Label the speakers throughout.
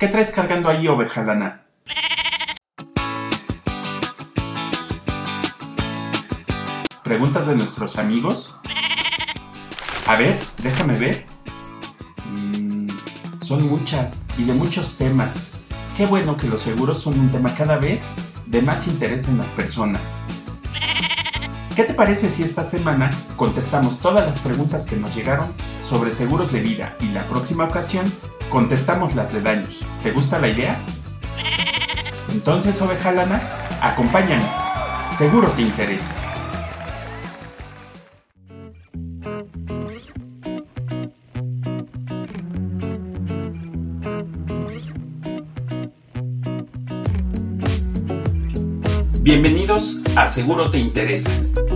Speaker 1: ¿Qué traes cargando ahí, oveja lana? ¿Preguntas de nuestros amigos? A ver, déjame ver. Mm, son muchas y de muchos temas. Qué bueno que los seguros son un tema cada vez de más interés en las personas. ¿Qué te parece si esta semana contestamos todas las preguntas que nos llegaron sobre seguros de vida y la próxima ocasión contestamos las de daños? ¿Te gusta la idea? Entonces, oveja lana, acompáñame. Seguro te interesa. Bienvenidos a Seguro Te Interesa,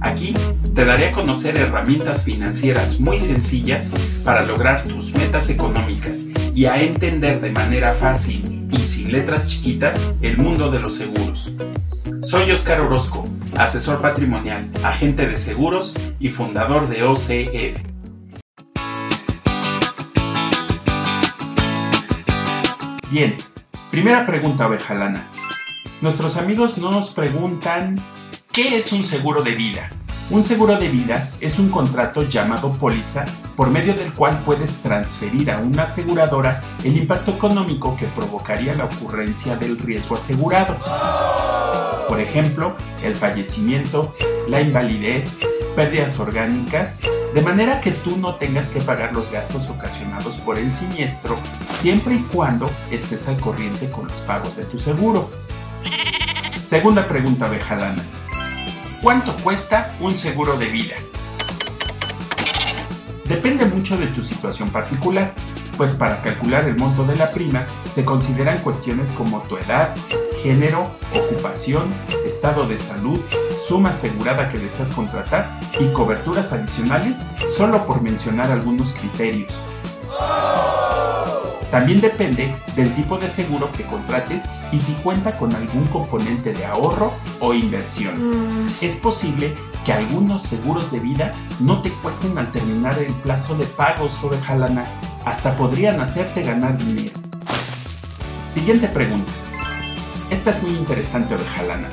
Speaker 1: Aquí te daré a conocer herramientas financieras muy sencillas para lograr tus metas económicas y a entender de manera fácil y sin letras chiquitas el mundo de los seguros. Soy Oscar Orozco, asesor patrimonial, agente de seguros y fundador de OCF. Bien, primera pregunta, oveja lana. Nuestros amigos nos preguntan, ¿qué es un seguro de vida? Un seguro de vida es un contrato llamado póliza por medio del cual puedes transferir a una aseguradora el impacto económico que provocaría la ocurrencia del riesgo asegurado. Por ejemplo, el fallecimiento, la invalidez, pérdidas orgánicas, de manera que tú no tengas que pagar los gastos ocasionados por el siniestro siempre y cuando estés al corriente con los pagos de tu seguro. Segunda pregunta, Bejalana. ¿Cuánto cuesta un seguro de vida? Depende mucho de tu situación particular, pues para calcular el monto de la prima se consideran cuestiones como tu edad, género, ocupación, estado de salud, suma asegurada que deseas contratar y coberturas adicionales, solo por mencionar algunos criterios. También depende del tipo de seguro que contrates y si cuenta con algún componente de ahorro o inversión. Mm. Es posible que algunos seguros de vida no te cuesten al terminar el plazo de pago sobre jalana, hasta podrían hacerte ganar dinero. Siguiente pregunta. Esta es muy interesante, Orejalana.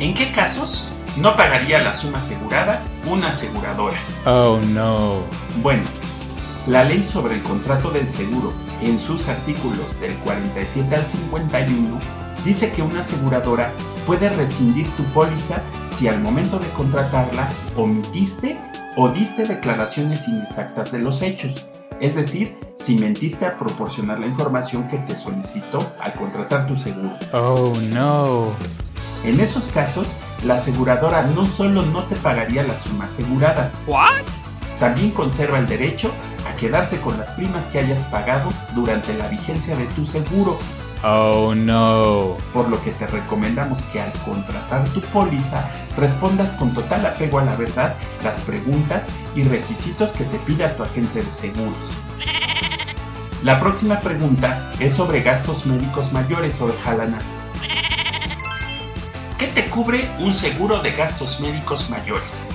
Speaker 1: ¿En qué casos no pagaría la suma asegurada una aseguradora?
Speaker 2: Oh no.
Speaker 1: Bueno, la ley sobre el contrato del seguro, en sus artículos del 47 al 51, dice que una aseguradora puede rescindir tu póliza si al momento de contratarla omitiste o diste declaraciones inexactas de los hechos. Es decir, si mentiste a proporcionar la información que te solicitó al contratar tu seguro.
Speaker 2: Oh, no.
Speaker 1: En esos casos, la aseguradora no solo no te pagaría la suma asegurada,
Speaker 2: ¿What?
Speaker 1: También conserva el derecho a quedarse con las primas que hayas pagado durante la vigencia de tu seguro.
Speaker 2: Oh no.
Speaker 1: Por lo que te recomendamos que al contratar tu póliza respondas con total apego a la verdad las preguntas y requisitos que te pida tu agente de seguros. La próxima pregunta es sobre gastos médicos mayores o de Jalana. ¿Qué te cubre un seguro de gastos médicos mayores?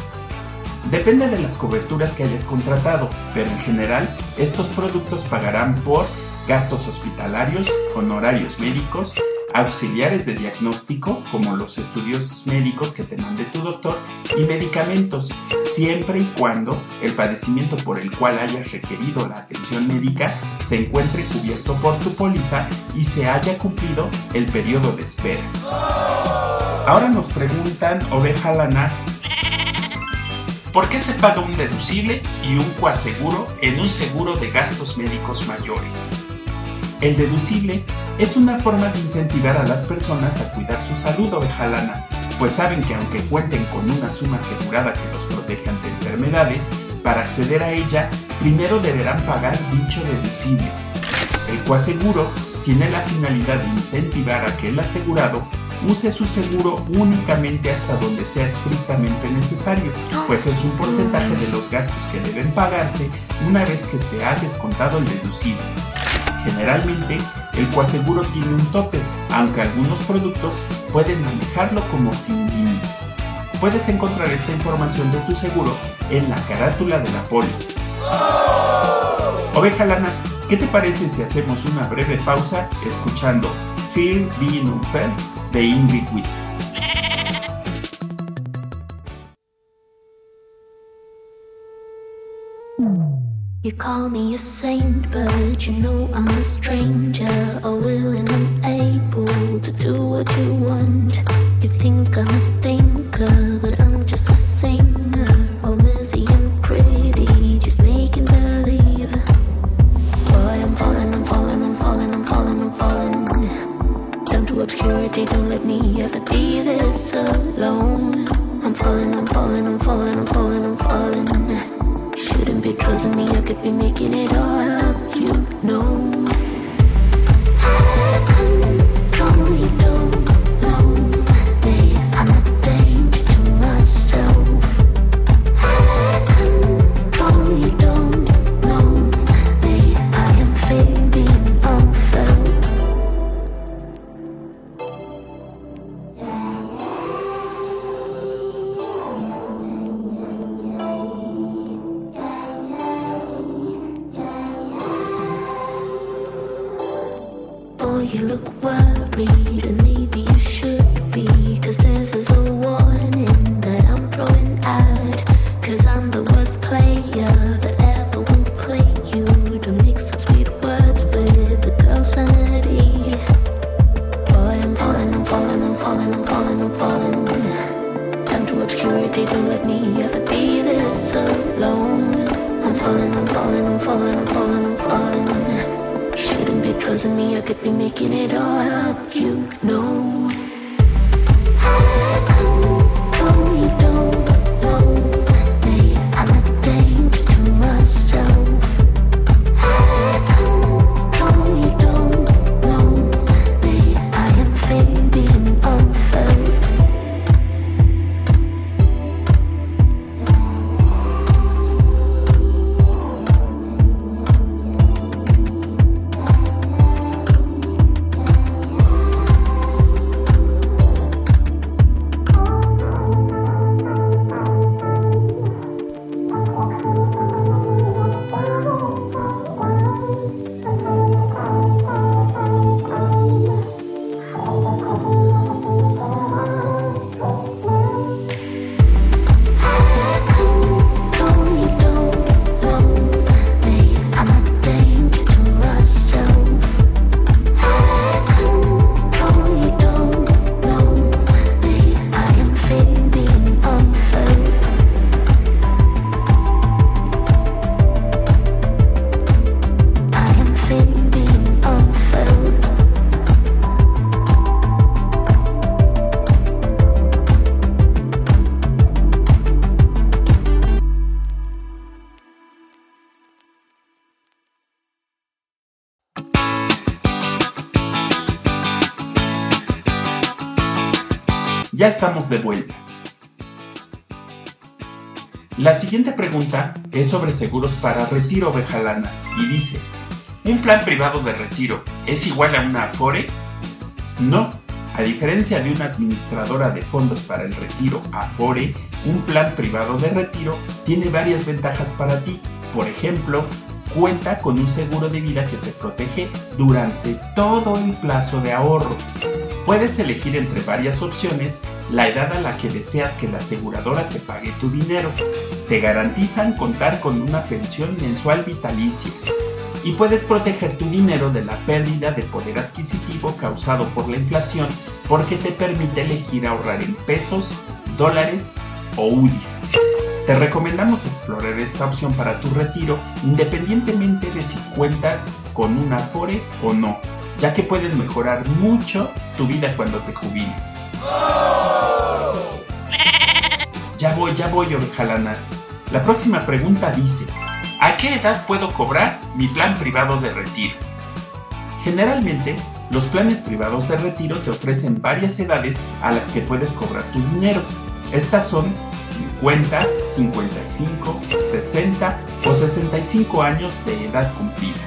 Speaker 1: Depende de las coberturas que hayas contratado, pero en general estos productos pagarán por gastos hospitalarios, honorarios médicos, auxiliares de diagnóstico, como los estudios médicos que te mande tu doctor, y medicamentos, siempre y cuando el padecimiento por el cual hayas requerido la atención médica se encuentre cubierto por tu póliza y se haya cumplido el periodo de espera. Ahora nos preguntan, oveja lana, ¿Por qué se paga un deducible y un coaseguro en un seguro de gastos médicos mayores? El deducible es una forma de incentivar a las personas a cuidar su salud ovejalana, pues saben que aunque cuenten con una suma asegurada que los protege ante enfermedades, para acceder a ella primero deberán pagar dicho deducible. El coaseguro tiene la finalidad de incentivar a que el asegurado use su seguro únicamente hasta donde sea estrictamente necesario, pues es un porcentaje de los gastos que deben pagarse una vez que se ha descontado el deducible. Generalmente, el coaseguro tiene un tope, aunque algunos productos pueden manejarlo como sin límite. Puedes encontrar esta información de tu seguro en la carátula de la póliza. Oveja Lana, ¿qué te parece si hacemos una breve pausa escuchando Being Unfair?
Speaker 3: You call me a saint, but you know I'm a stranger, all willing and able to do what you want. You think I'm a thinker, but to don't let me ever be this alone. I'm falling, I'm falling, I'm falling, I'm falling, I'm falling. Shouldn't be trusting me, I could be making it all up, you know. I'm falling, I'm the worst player that ever won play you. To mix up sweet words but the girl said yeah I'm falling, I'm falling I'm falling I'm falling, you trust in me, I could be making it all up, you know. I, I know you don't know.
Speaker 1: Ya estamos de vuelta. La siguiente pregunta es sobre seguros para retiro oveja lana y dice, ¿un plan privado de retiro es igual a una Afore? No, a diferencia de una administradora de fondos para el retiro Afore, un plan privado de retiro tiene varias ventajas para ti. Por ejemplo, cuenta con un seguro de vida que te protege durante todo el plazo de ahorro. Puedes elegir entre varias opciones la edad a la que deseas que la aseguradora te pague tu dinero. Te garantizan contar con una pensión mensual vitalicia. Y puedes proteger tu dinero de la pérdida de poder adquisitivo causado por la inflación porque te permite elegir ahorrar en pesos, dólares o UDIs. Te recomendamos explorar esta opción para tu retiro independientemente de si cuentas con una Afore o no, ya que pueden mejorar mucho tu vida cuando te jubiles. Ya voy, ya voy, oveja lana. La próxima pregunta dice, ¿a qué edad puedo cobrar mi plan privado de retiro? Generalmente, los planes privados de retiro te ofrecen varias edades a las que puedes cobrar tu dinero. Estas son 50, 55, 60 o 65 años de edad cumplida.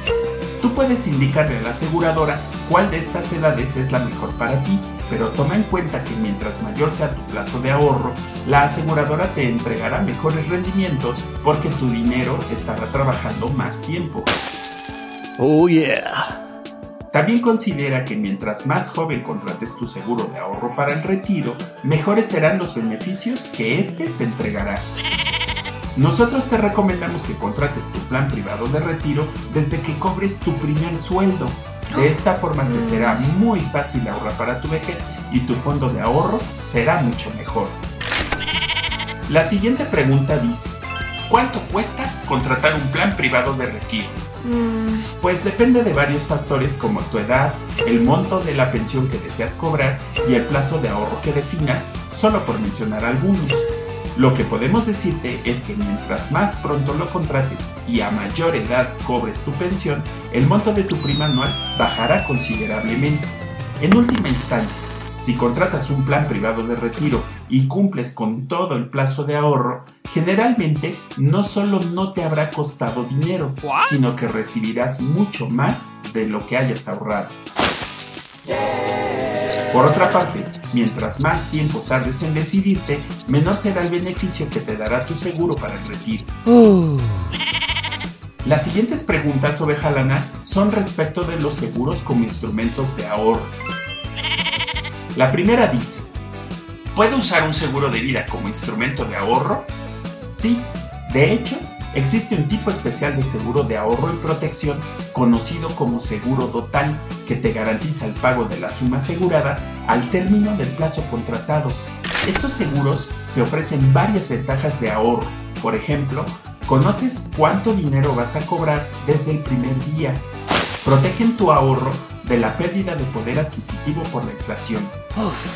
Speaker 1: Tú puedes indicarle a la aseguradora cuál de estas edades es la mejor para ti, pero toma en cuenta que mientras mayor sea tu plazo de ahorro, la aseguradora te entregará mejores rendimientos porque tu dinero estará trabajando más tiempo.
Speaker 4: Oh yeah.
Speaker 1: También considera que mientras más joven contrates tu seguro de ahorro para el retiro, mejores serán los beneficios que éste te entregará. Nosotros te recomendamos que contrates tu plan privado de retiro desde que cobres tu primer sueldo. De esta forma te será muy fácil ahorrar para tu vejez y tu fondo de ahorro será mucho mejor. La siguiente pregunta dice, ¿cuánto cuesta contratar un plan privado de retiro? Pues depende de varios factores como tu edad, el monto de la pensión que deseas cobrar y el plazo de ahorro que definas, solo por mencionar algunos. Lo que podemos decirte es que mientras más pronto lo contrates y a mayor edad cobres tu pensión, el monto de tu prima anual bajará considerablemente. En última instancia, si contratas un plan privado de retiro y cumples con todo el plazo de ahorro, generalmente no solo no te habrá costado dinero, sino que recibirás mucho más de lo que hayas ahorrado. Por otra parte, mientras más tiempo tardes en decidirte, menor será el beneficio que te dará tu seguro para el retiro. Las siguientes preguntas, oveja lana, son respecto de los seguros como instrumentos de ahorro. La primera dice, ¿puedo usar un seguro de vida como instrumento de ahorro? Sí, de hecho, existe un tipo especial de seguro de ahorro y protección conocido como seguro total que te garantiza el pago de la suma asegurada al término del plazo contratado. Estos seguros te ofrecen varias ventajas de ahorro. Por ejemplo, conoces cuánto dinero vas a cobrar desde el primer día. Protegen tu ahorro de la pérdida de poder adquisitivo por la inflación.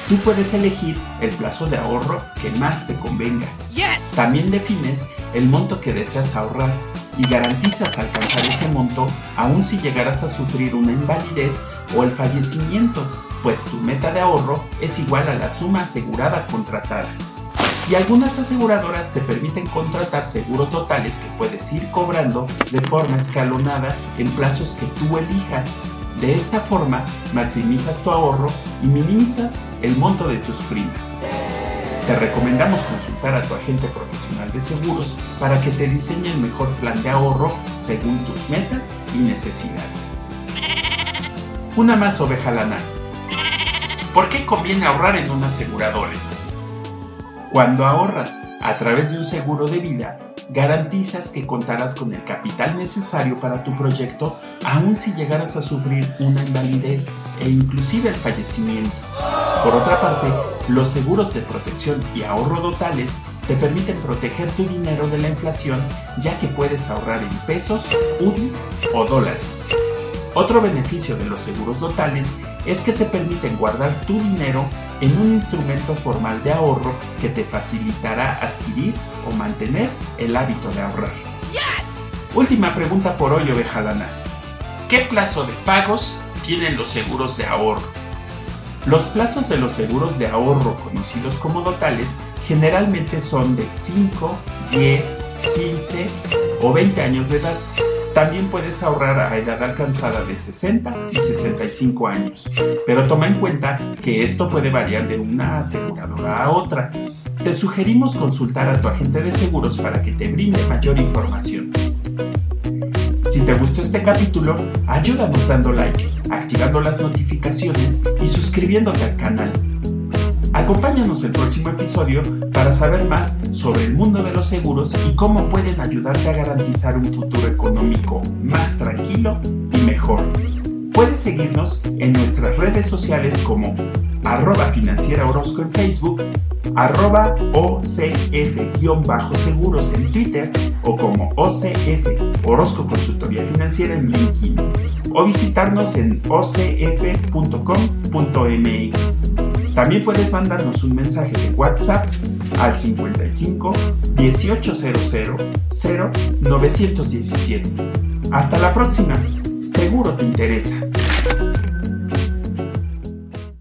Speaker 1: Tú puedes elegir el plazo de ahorro que más te convenga. También defines el monto que deseas ahorrar y garantizas alcanzar ese monto aun si llegaras a sufrir una invalidez o el fallecimiento, pues tu meta de ahorro es igual a la suma asegurada contratada. Y algunas aseguradoras te permiten contratar seguros totales que puedes ir cobrando de forma escalonada en plazos que tú elijas de esta forma, maximizas tu ahorro y minimizas el monto de tus primas. Te recomendamos consultar a tu agente profesional de seguros para que te diseñe el mejor plan de ahorro según tus metas y necesidades. Una más oveja lana. ¿Por qué conviene ahorrar en una aseguradora? Cuando ahorras a través de un seguro de vida, garantizas que contarás con el capital necesario para tu proyecto aun si llegaras a sufrir una invalidez e inclusive el fallecimiento. Por otra parte, los seguros de protección y ahorro totales te permiten proteger tu dinero de la inflación ya que puedes ahorrar en pesos, UDIs o dólares. Otro beneficio de los seguros totales es que te permiten guardar tu dinero en un instrumento formal de ahorro que te facilitará adquirir o mantener el hábito de ahorrar. Última pregunta por hoy, oveja lana. ¿Qué plazo de pagos tienen los seguros de ahorro? Los plazos de los seguros de ahorro conocidos como dotales generalmente son de 5, 10, 15 o 20 años de edad también puedes ahorrar a edad alcanzada de 60 y 65 años, pero toma en cuenta que esto puede variar de una aseguradora a otra. Te sugerimos consultar a tu agente de seguros para que te brinde mayor información. Si te gustó este capítulo, ayúdanos dando like, activando las notificaciones y suscribiéndote al canal. Acompáñanos el próximo episodio para saber más sobre el mundo de los seguros y cómo pueden ayudarte a garantizar un futuro económico más tranquilo y mejor. Puedes seguirnos en nuestras redes sociales como arroba financiera Orozco en Facebook, arroba OCF-seguros en Twitter o como OCF Orozco Consultoría Financiera en LinkedIn o visitarnos en ocf.com.mx. También puedes mandarnos un mensaje de WhatsApp al 55 1800 0917. Hasta la próxima, seguro te interesa.